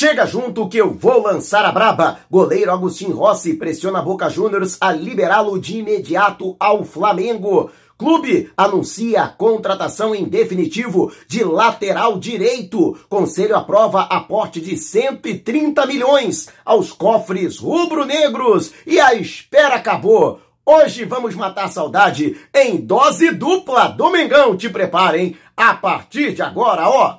Chega junto que eu vou lançar a braba. Goleiro Agostinho Rossi pressiona a Boca Juniors a liberá-lo de imediato ao Flamengo. Clube anuncia a contratação em definitivo de lateral direito. Conselho aprova aporte de 130 milhões aos cofres rubro-negros. E a espera acabou. Hoje vamos matar a saudade em dose dupla. Domingão, te preparem. A partir de agora, ó.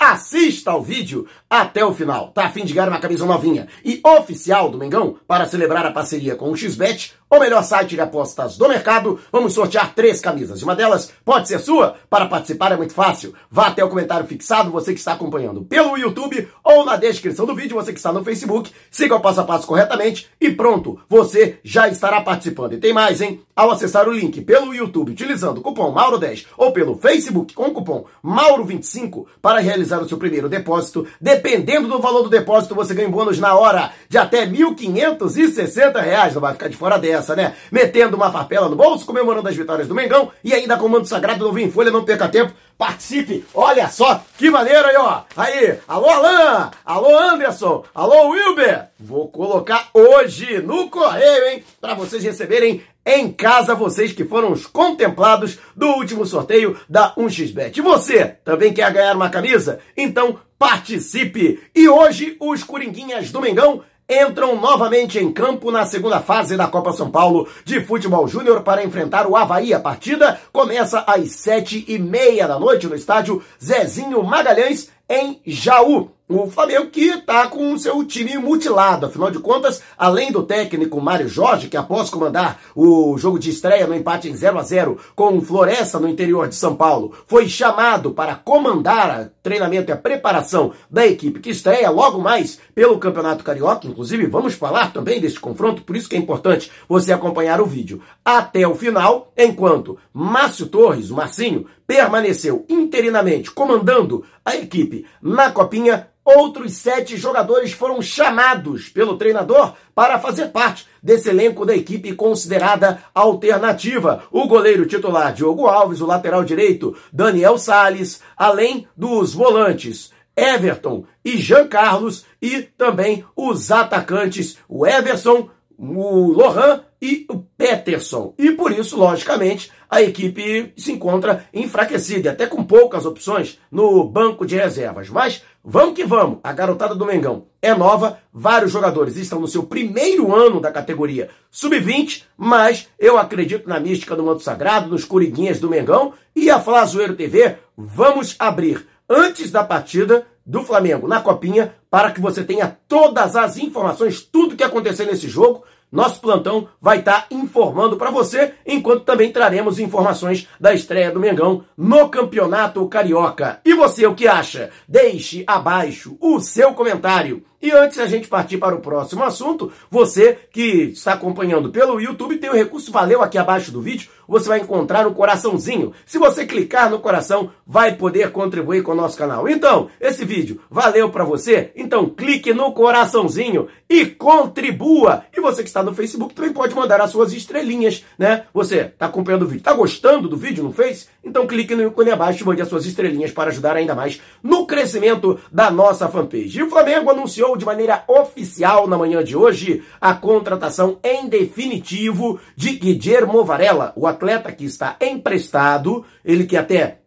Assista ao vídeo até o final. Tá a fim de ganhar uma camisa novinha e oficial do Mengão para celebrar a parceria com o XBET, o melhor site de apostas do mercado. Vamos sortear três camisas. Uma delas pode ser sua. Para participar é muito fácil. Vá até o comentário fixado, você que está acompanhando pelo YouTube ou na descrição do vídeo, você que está no Facebook. Siga o passo a passo corretamente e pronto, você já estará participando. E tem mais, hein? Ao acessar o link pelo YouTube utilizando o cupom Mauro10 ou pelo Facebook com o cupom Mauro25 para realizar o seu primeiro depósito. Dependendo do valor do depósito, você ganha bônus na hora de até 1.560 reais. Não vai ficar de fora dessa, né? Metendo uma farpela no bolso, comemorando as vitórias do Mengão e ainda com o manto sagrado do Vinho Folha. Não perca tempo participe. Olha só que maneiro aí, ó. Aí, alô Alan, alô Anderson, alô Wilber. Vou colocar hoje no correio, hein, para vocês receberem em casa vocês que foram os contemplados do último sorteio da 1xBet. E você também quer ganhar uma camisa? Então participe! E hoje os Coringuinhas do Mengão entram novamente em campo na segunda fase da Copa São Paulo de Futebol Júnior para enfrentar o Havaí. A partida começa às sete e meia da noite no estádio Zezinho Magalhães, em Jaú. O Flamengo que está com o seu time mutilado, afinal de contas, além do técnico Mário Jorge, que após comandar o jogo de estreia no empate em 0 a 0 com Floresta no interior de São Paulo, foi chamado para comandar o treinamento e a preparação da equipe que estreia logo mais pelo Campeonato Carioca. Inclusive, vamos falar também deste confronto, por isso que é importante você acompanhar o vídeo até o final, enquanto Márcio Torres, o Marcinho, permaneceu interinamente comandando a equipe na Copinha outros sete jogadores foram chamados pelo treinador para fazer parte desse elenco da equipe considerada alternativa. O goleiro titular Diogo Alves, o lateral direito Daniel Sales, além dos volantes Everton e Jean Carlos e também os atacantes o Everson, o Lohan e o Peterson. E por isso, logicamente, a equipe se encontra enfraquecida, até com poucas opções no banco de reservas. Mas vamos que vamos, a garotada do Mengão é nova, vários jogadores estão no seu primeiro ano da categoria sub-20, mas eu acredito na mística do manto sagrado, nos curiguinhas do Mengão e a Flazoeiro TV, vamos abrir antes da partida do Flamengo na Copinha para que você tenha todas as informações, tudo que acontecer nesse jogo nosso plantão vai estar tá informando para você, enquanto também traremos informações da estreia do Mengão no Campeonato Carioca. E você, o que acha? Deixe abaixo o seu comentário. E antes a gente partir para o próximo assunto, você que está acompanhando pelo YouTube tem o recurso Valeu aqui abaixo do vídeo, você vai encontrar um coraçãozinho. Se você clicar no coração, vai poder contribuir com o nosso canal. Então, esse vídeo valeu para você? Então clique no coraçãozinho e contribua. E você que está no Facebook também pode mandar as suas estrelinhas, né? Você está acompanhando o vídeo, está gostando do vídeo no Face? Então clique no ícone abaixo e mande as suas estrelinhas para ajudar ainda mais no crescimento da nossa fanpage. E o Flamengo anunciou anunciou de maneira oficial na manhã de hoje a contratação em definitivo de Guillermo Varela, o atleta que está emprestado, ele que até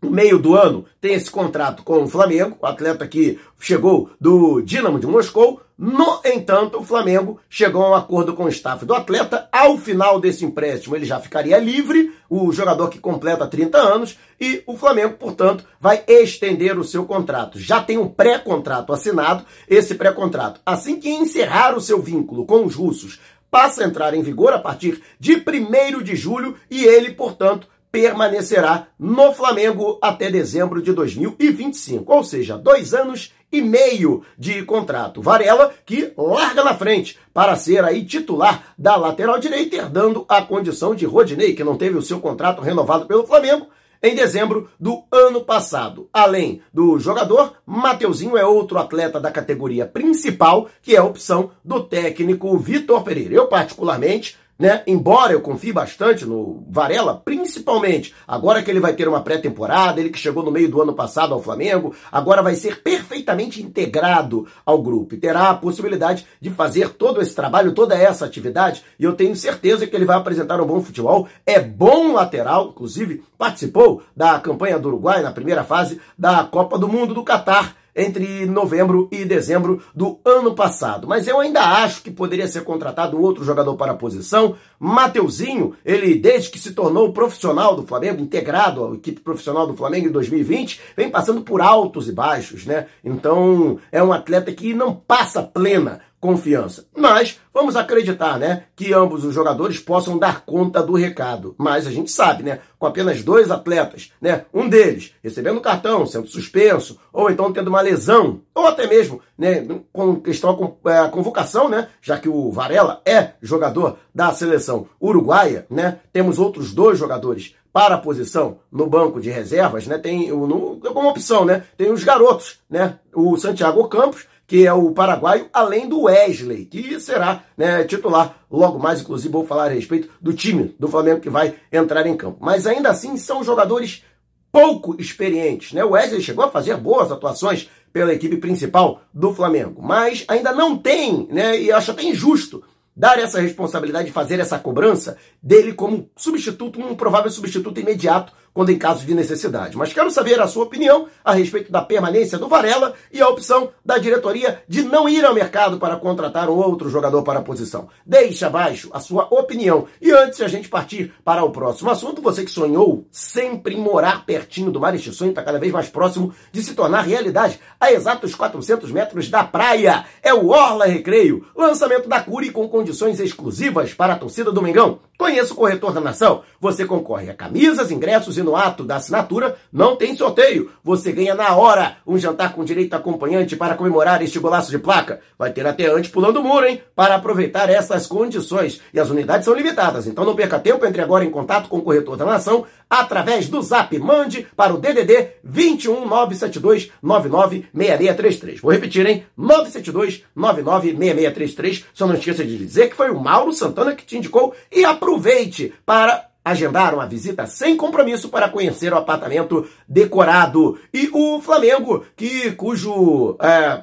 no meio do ano tem esse contrato com o Flamengo, o atleta que chegou do Dinamo de Moscou. No entanto, o Flamengo chegou a um acordo com o staff do atleta. Ao final desse empréstimo, ele já ficaria livre, o jogador que completa 30 anos, e o Flamengo, portanto, vai estender o seu contrato. Já tem um pré-contrato assinado, esse pré-contrato. Assim que encerrar o seu vínculo com os russos, passa a entrar em vigor a partir de 1 de julho e ele, portanto, permanecerá no Flamengo até dezembro de 2025, ou seja, dois anos e meio de contrato. Varela que larga na frente para ser aí titular da lateral direita, herdando a condição de Rodinei, que não teve o seu contrato renovado pelo Flamengo em dezembro do ano passado. Além do jogador, Mateuzinho é outro atleta da categoria principal, que é a opção do técnico Vitor Pereira. Eu, particularmente, né? Embora eu confie bastante no Varela, principalmente agora que ele vai ter uma pré-temporada, ele que chegou no meio do ano passado ao Flamengo, agora vai ser perfeitamente integrado ao grupo e terá a possibilidade de fazer todo esse trabalho, toda essa atividade, e eu tenho certeza que ele vai apresentar um bom futebol. É bom lateral, inclusive participou da campanha do Uruguai na primeira fase da Copa do Mundo do Catar entre novembro e dezembro do ano passado. Mas eu ainda acho que poderia ser contratado outro jogador para a posição. Mateuzinho, ele desde que se tornou profissional do Flamengo, integrado à equipe profissional do Flamengo em 2020, vem passando por altos e baixos, né? Então, é um atleta que não passa plena confiança. Mas vamos acreditar, né, que ambos os jogadores possam dar conta do recado. Mas a gente sabe, né, com apenas dois atletas, né, um deles recebendo cartão, sendo suspenso, ou então tendo uma lesão, ou até mesmo, né, com questão com é, a convocação, né, já que o Varela é jogador da seleção uruguaia, né, temos outros dois jogadores para a posição no banco de reservas, né? Tem no, como opção, né? Tem os garotos, né? O Santiago Campos que é o paraguaio, além do Wesley, que será né, titular logo mais, inclusive vou falar a respeito do time do Flamengo que vai entrar em campo. Mas ainda assim são jogadores pouco experientes. Né? O Wesley chegou a fazer boas atuações pela equipe principal do Flamengo, mas ainda não tem, né, e acho até injusto dar essa responsabilidade de fazer essa cobrança dele como substituto, um provável substituto imediato quando em caso de necessidade. Mas quero saber a sua opinião a respeito da permanência do Varela e a opção da diretoria de não ir ao mercado para contratar um outro jogador para a posição. Deixe abaixo a sua opinião. E antes de a gente partir para o próximo assunto, você que sonhou sempre em morar pertinho do mar, este sonho está cada vez mais próximo de se tornar realidade. A exatos 400 metros da praia é o Orla Recreio, lançamento da Curi com condições exclusivas para a torcida do Mengão. Conheça o corretor da nação. Você concorre a camisas, ingressos e no ato da assinatura não tem sorteio. Você ganha na hora um jantar com direito acompanhante para comemorar este golaço de placa. Vai ter até antes pulando o muro, hein? Para aproveitar essas condições. E as unidades são limitadas, então não perca tempo. Entre agora em contato com o corretor da nação através do zap. Mande para o DDD 21 972 996633. Vou repetir, hein? 972 996633. Só não esqueça de dizer que foi o Mauro Santana que te indicou e aproveite para agendar uma visita sem compromisso para conhecer o apartamento decorado. E o Flamengo, que cujo é,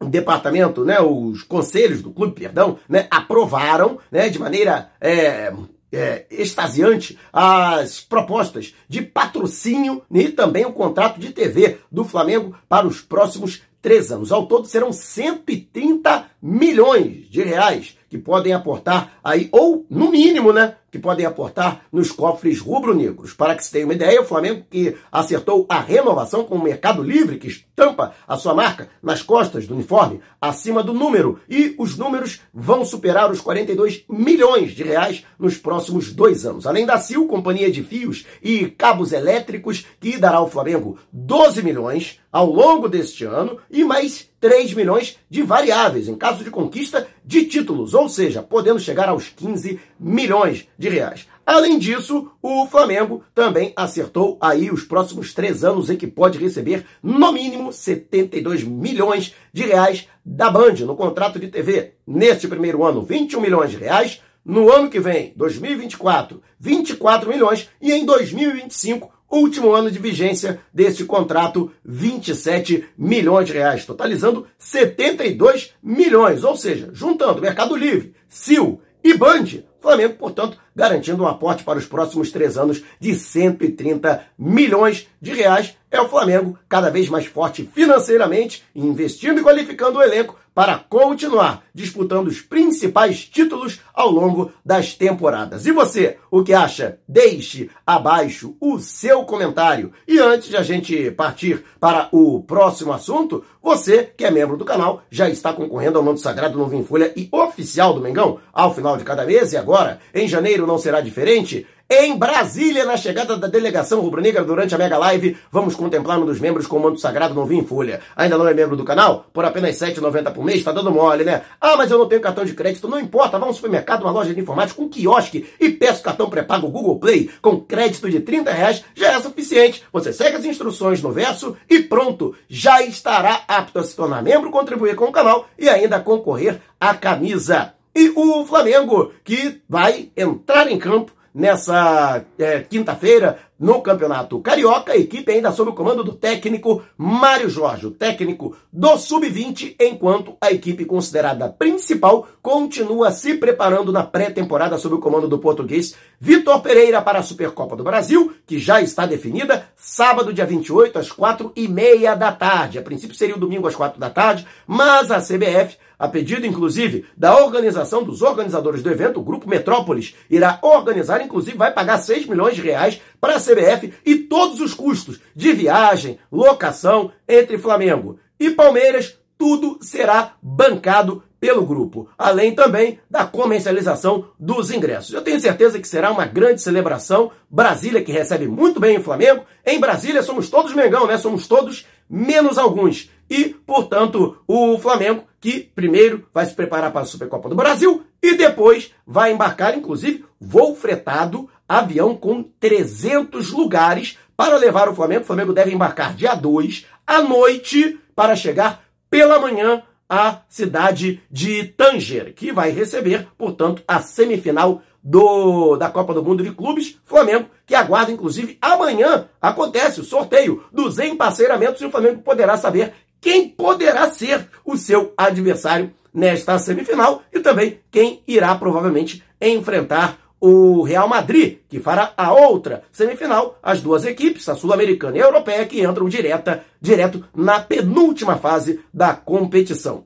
departamento, né, os conselhos do clube, perdão, né, aprovaram, né, de maneira é, é, extasiante as propostas de patrocínio e também o contrato de TV do Flamengo para os próximos três anos. Ao todo serão 130 milhões de reais que podem aportar aí, ou no mínimo, né, que podem aportar nos cofres rubro-negros. Para que se tenha uma ideia, o Flamengo que acertou a renovação com o Mercado Livre, que estampa a sua marca nas costas do uniforme, acima do número. E os números vão superar os 42 milhões de reais nos próximos dois anos. Além da CIL, Companhia de Fios e Cabos Elétricos, que dará ao Flamengo 12 milhões ao longo deste ano e mais 3 milhões de variáveis em caso de conquista de títulos, ou seja, podendo chegar aos 15 milhões de reais. Além disso, o Flamengo também acertou aí os próximos três anos em que pode receber no mínimo 72 milhões de reais da Band no contrato de TV. Neste primeiro ano, 21 milhões de reais. No ano que vem, 2024, 24 milhões. E em 2025, último ano de vigência deste contrato, 27 milhões de reais, totalizando 72 milhões, ou seja, juntando Mercado Livre, Sil e Band, Flamengo, portanto, garantindo um aporte para os próximos três anos de 130 milhões de reais. É o Flamengo cada vez mais forte financeiramente, investindo e qualificando o elenco para continuar disputando os principais títulos ao longo das temporadas. E você, o que acha? Deixe abaixo o seu comentário. E antes de a gente partir para o próximo assunto, você que é membro do canal já está concorrendo ao Manto Sagrado Novo em Folha e oficial do Mengão ao final de cada mês e agora, em janeiro, não será diferente. Em Brasília, na chegada da delegação rubro-negra durante a Mega Live, vamos contemplar um dos membros com o manto sagrado novinho em folha. Ainda não é membro do canal? Por apenas R$ 7,90 por mês? Tá dando mole, né? Ah, mas eu não tenho cartão de crédito. Não importa, vá a um supermercado, uma loja de informática, um quiosque e peça cartão pré-pago Google Play com crédito de 30 reais, já é suficiente. Você segue as instruções no verso e pronto, já estará apto a se tornar membro, contribuir com o canal e ainda concorrer à camisa. E o Flamengo, que vai entrar em campo nessa é, quinta-feira no Campeonato Carioca, a equipe ainda sob o comando do técnico Mário Jorge, o técnico do Sub-20, enquanto a equipe considerada principal continua se preparando na pré-temporada sob o comando do português Vitor Pereira para a Supercopa do Brasil, que já está definida, sábado, dia 28, às quatro e meia da tarde. A princípio seria o domingo às quatro da tarde, mas a CBF a pedido, inclusive, da organização dos organizadores do evento, o Grupo Metrópolis irá organizar, inclusive vai pagar 6 milhões de reais para a CBF e todos os custos de viagem, locação entre Flamengo e Palmeiras, tudo será bancado pelo grupo, além também da comercialização dos ingressos. Eu tenho certeza que será uma grande celebração. Brasília que recebe muito bem o Flamengo. Em Brasília somos todos Mengão, né? Somos todos menos alguns. E, portanto, o Flamengo que primeiro vai se preparar para a Supercopa do Brasil e depois vai embarcar, inclusive, voo fretado, avião com 300 lugares para levar o Flamengo. O Flamengo deve embarcar dia 2 à noite para chegar pela manhã à cidade de Tanger, que vai receber, portanto, a semifinal do, da Copa do Mundo de Clubes, Flamengo, que aguarda, inclusive, amanhã acontece o sorteio dos emparceiramentos e o Flamengo poderá saber quem poderá ser o seu adversário nesta semifinal e também quem irá provavelmente enfrentar o Real Madrid, que fará a outra semifinal, as duas equipes, a sul-americana e a europeia, que entram direta, direto na penúltima fase da competição.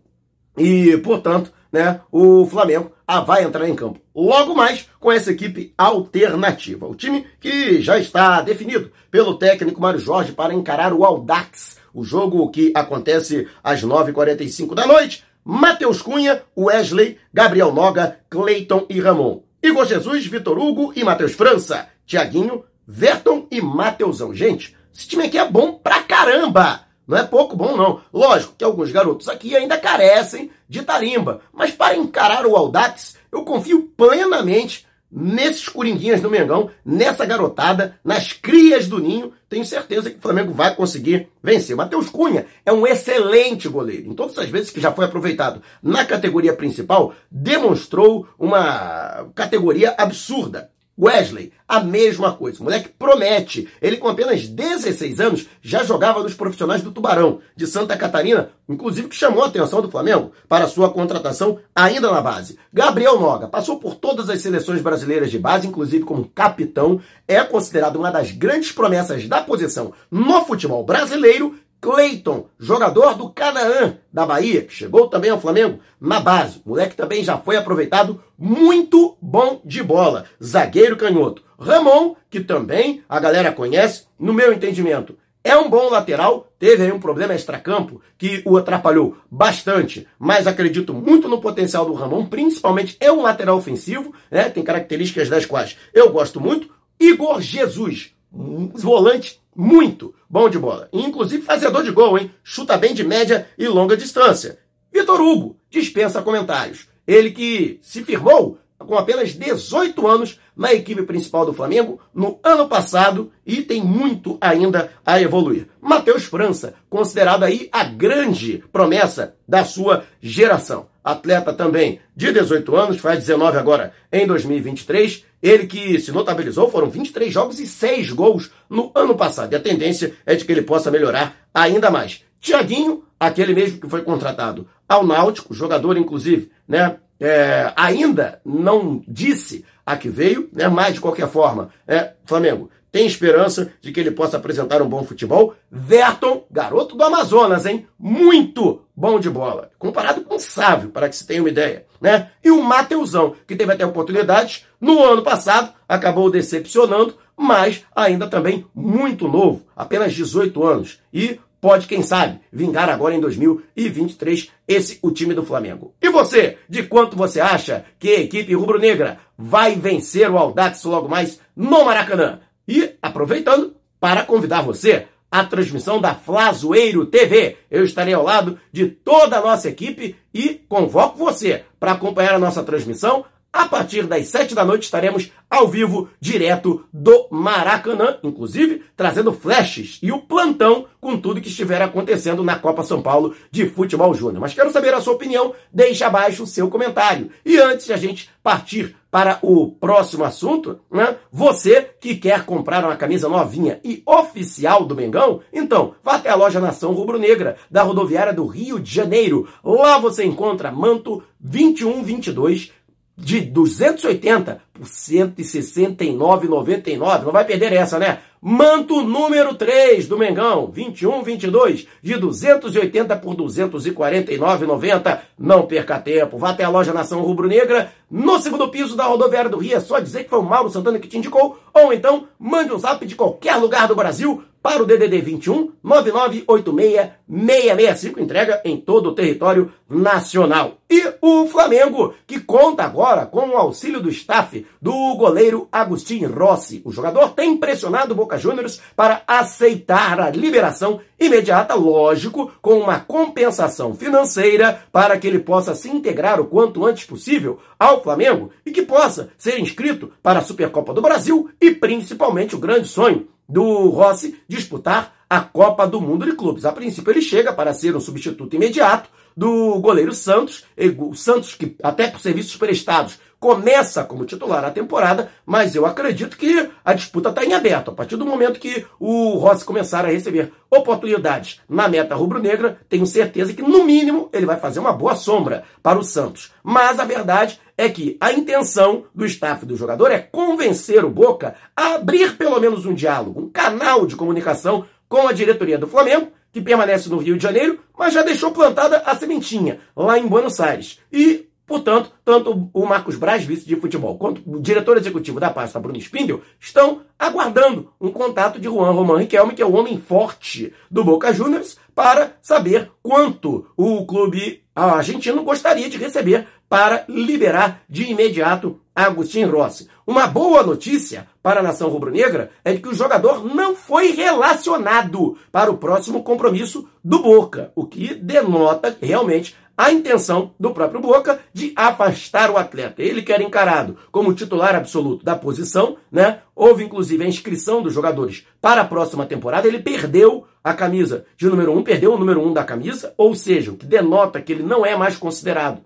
E, portanto, né, o Flamengo ah, vai entrar em campo logo mais com essa equipe alternativa. O time que já está definido pelo técnico Mário Jorge para encarar o Aldax o jogo que acontece às 9h45 da noite. Matheus Cunha, Wesley, Gabriel Noga, Cleiton e Ramon. Igor Jesus, Vitor Hugo e Matheus França. Tiaguinho, Verton e Mateusão. Gente, esse time aqui é bom pra caramba! Não é pouco bom, não. Lógico que alguns garotos aqui ainda carecem de tarimba. Mas para encarar o Aldax, eu confio plenamente nesses coringuinhas do Mengão, nessa garotada, nas crias do Ninho, tenho certeza que o Flamengo vai conseguir vencer. Matheus Cunha é um excelente goleiro. Em todas as vezes que já foi aproveitado na categoria principal, demonstrou uma categoria absurda. Wesley, a mesma coisa. O moleque promete. Ele, com apenas 16 anos, já jogava nos profissionais do Tubarão, de Santa Catarina, inclusive que chamou a atenção do Flamengo para sua contratação ainda na base. Gabriel Noga passou por todas as seleções brasileiras de base, inclusive como capitão, é considerado uma das grandes promessas da posição no futebol brasileiro Cleiton, jogador do Canaã da Bahia, que chegou também ao Flamengo na base. Moleque também já foi aproveitado, muito bom de bola. Zagueiro canhoto. Ramon, que também a galera conhece, no meu entendimento, é um bom lateral, teve aí um problema extracampo que o atrapalhou bastante, mas acredito muito no potencial do Ramon, principalmente é um lateral ofensivo, né? Tem características das quais eu gosto muito. Igor Jesus, um volante muito bom de bola. Inclusive fazedor de gol, hein? Chuta bem de média e longa distância. Vitor Hugo dispensa comentários. Ele que se firmou com apenas 18 anos na equipe principal do Flamengo no ano passado e tem muito ainda a evoluir. Matheus França, considerado aí a grande promessa da sua geração. Atleta também de 18 anos, faz 19 agora em 2023. Ele que se notabilizou foram 23 jogos e 6 gols no ano passado. E a tendência é de que ele possa melhorar ainda mais. Tiaguinho, aquele mesmo que foi contratado ao Náutico, jogador inclusive, né, é, ainda não disse a que veio, né? mas de qualquer forma, é, Flamengo tem esperança de que ele possa apresentar um bom futebol. Verton, garoto do Amazonas, hein? Muito bom de bola. Comparado com o Sávio, para que se tenha uma ideia. Né? E o Mateusão, que teve até oportunidades no ano passado, acabou decepcionando, mas ainda também muito novo, apenas 18 anos. E pode, quem sabe, vingar agora em 2023 esse o time do Flamengo. E você, de quanto você acha que a equipe rubro-negra vai vencer o Audax logo mais no Maracanã? E aproveitando para convidar você à transmissão da Flazoeiro TV. Eu estarei ao lado de toda a nossa equipe e convoco você para acompanhar a nossa transmissão a partir das sete da noite estaremos ao vivo, direto do Maracanã, inclusive trazendo flashes e o plantão com tudo que estiver acontecendo na Copa São Paulo de Futebol Júnior. Mas quero saber a sua opinião, deixe abaixo o seu comentário. E antes de a gente partir para o próximo assunto, né? Você que quer comprar uma camisa novinha e oficial do Mengão, então vá até a loja Nação Rubro-Negra da rodoviária do Rio de Janeiro. Lá você encontra manto 2122 de 280 por 169,99. Não vai perder essa, né? Manto número 3 do Mengão, 21, 22, de 280 por 249,90. Não perca tempo. Vá até a loja Nação Rubro Negra, no segundo piso da rodoviária do Rio. É só dizer que foi o Mauro Santana que te indicou. Ou então, mande um zap de qualquer lugar do Brasil para o DDD 21 9986 665, entrega em todo o território nacional. E o Flamengo, que conta agora com o auxílio do staff do goleiro Agostinho Rossi. O jogador tem pressionado o Boca Juniors para aceitar a liberação imediata, lógico, com uma compensação financeira para que ele possa se integrar o quanto antes possível ao Flamengo e que possa ser inscrito para a Supercopa do Brasil e principalmente o grande sonho do Rossi disputar a Copa do Mundo de Clubes. A princípio, ele chega para ser um substituto imediato do goleiro Santos, o Santos que até por serviços prestados começa como titular a temporada, mas eu acredito que a disputa está em aberto. A partir do momento que o Rossi começar a receber oportunidades na meta rubro-negra, tenho certeza que, no mínimo, ele vai fazer uma boa sombra para o Santos. Mas a verdade é que a intenção do staff do jogador é convencer o Boca a abrir pelo menos um diálogo, um canal de comunicação com a diretoria do Flamengo, que permanece no Rio de Janeiro, mas já deixou plantada a sementinha lá em Buenos Aires. E Portanto, tanto o Marcos Braz, vice de futebol, quanto o diretor executivo da pasta, Bruno Spindel, estão aguardando um contato de Juan Román Riquelme, que é o homem forte do Boca Juniors, para saber quanto o clube argentino gostaria de receber para liberar de imediato Agostinho Rossi. Uma boa notícia para a nação rubro-negra é que o jogador não foi relacionado para o próximo compromisso do Boca, o que denota realmente a intenção do próprio Boca de afastar o atleta. Ele quer encarado como titular absoluto da posição, né? Houve inclusive a inscrição dos jogadores para a próxima temporada. Ele perdeu a camisa de número 1, um, perdeu o número 1 um da camisa, ou seja, o que denota que ele não é mais considerado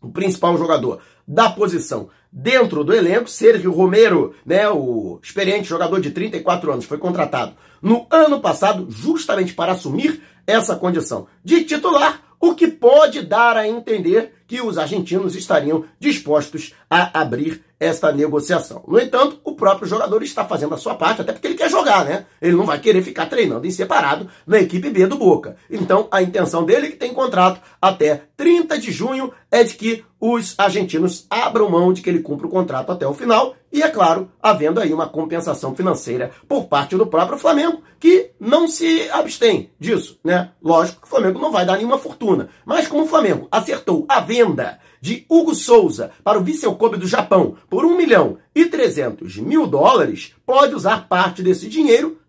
o principal jogador da posição dentro do elenco. Sérgio Romero, né, o experiente jogador de 34 anos, foi contratado no ano passado justamente para assumir essa condição de titular o que pode dar a entender que os argentinos estariam dispostos a abrir esta negociação. No entanto, o próprio jogador está fazendo a sua parte, até porque ele quer jogar, né? Ele não vai querer ficar treinando em separado na equipe B do Boca. Então, a intenção dele, que tem contrato até 30 de junho, é de que os argentinos abram mão de que ele cumpra o contrato até o final e, é claro, havendo aí uma compensação financeira por parte do próprio Flamengo, que não se abstém disso, né? Lógico que o Flamengo não vai dar nenhuma fortuna, mas como o Flamengo acertou a venda de Hugo Souza para o Vissel Kobe do Japão por 1 milhão e 300 mil dólares, pode usar parte desse dinheiro